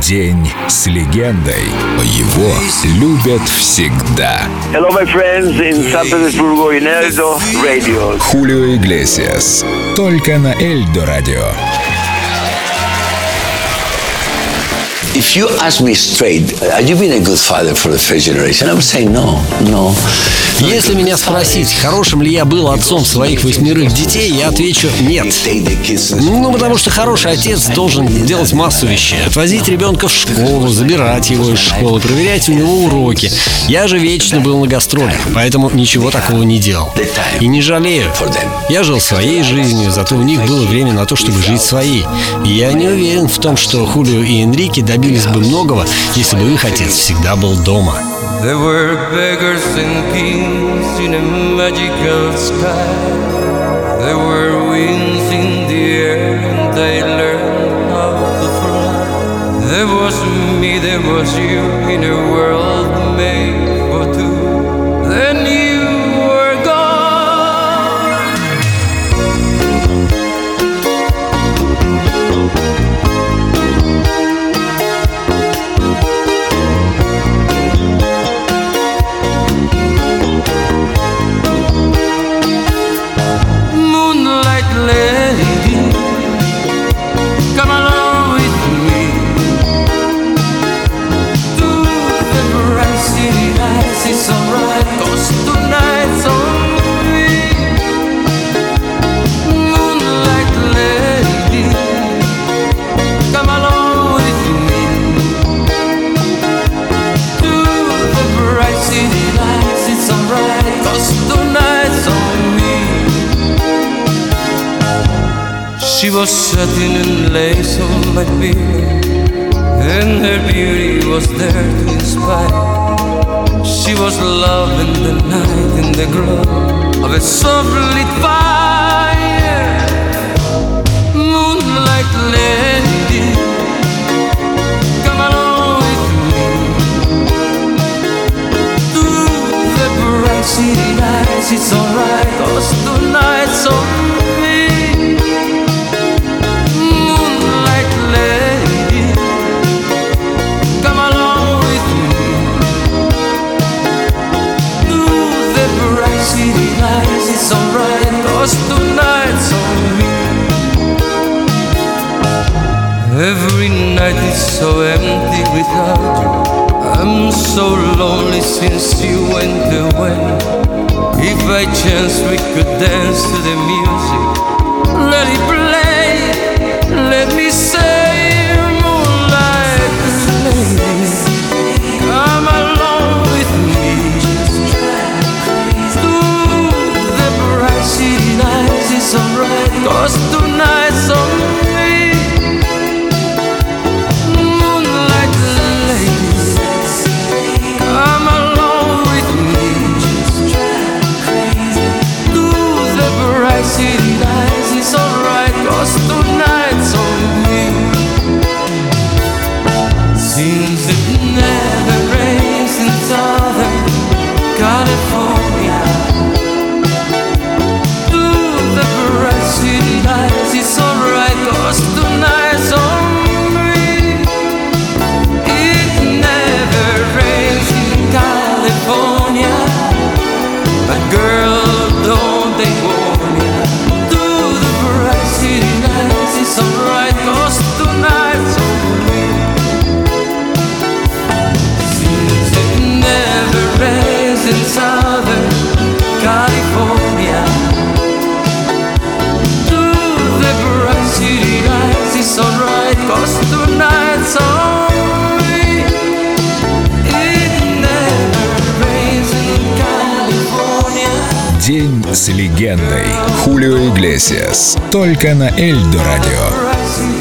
День с легендой. Его любят всегда. Hello, my friends in San Petersburgo in Eldo Radio. Хулио Иглесиас. Только на Эльдо Радио. If you ask me straight, have you been a good father for the first generation? I would say no, no. Если меня спросить, хорошим ли я был отцом своих восьмерых детей, я отвечу нет. Ну, потому что хороший отец должен делать массу вещей. Отвозить ребенка в школу, забирать его из школы, проверять у него уроки. Я же вечно был на гастролях, поэтому ничего такого не делал. И не жалею. Я жил своей жизнью, зато у них было время на то, чтобы жить своей. И я не уверен в том, что Хулио и Энрике добились бы многого, если бы их отец всегда был дома. There were beggars and kings in a magical sky. There were winds in the air, and they learned how to fly. There was me, there was you in a world made She was satin and lace on my beard, and her beauty was there to inspire. She was love in the night, in the glow of a soft lit fire. Moonlight lady, come along with me to the bright city lights. It's alright, 'cause tonight's on Every night is so empty without you. I'm so lonely since you went away. If by chance we could dance to the music, let it play. День с легендой. Хулио Иглесиас. Только на Эльдо Радио.